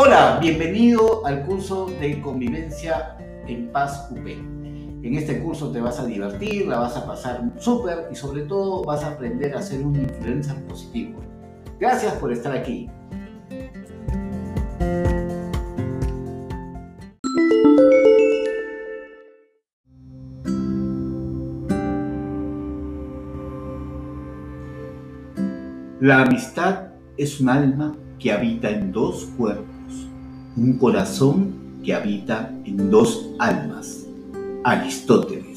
Hola, bienvenido al curso de convivencia en paz UP. En este curso te vas a divertir, la vas a pasar súper y sobre todo vas a aprender a ser un influencer positivo. Gracias por estar aquí. La amistad es un alma que habita en dos cuerpos, un corazón que habita en dos almas. Aristóteles.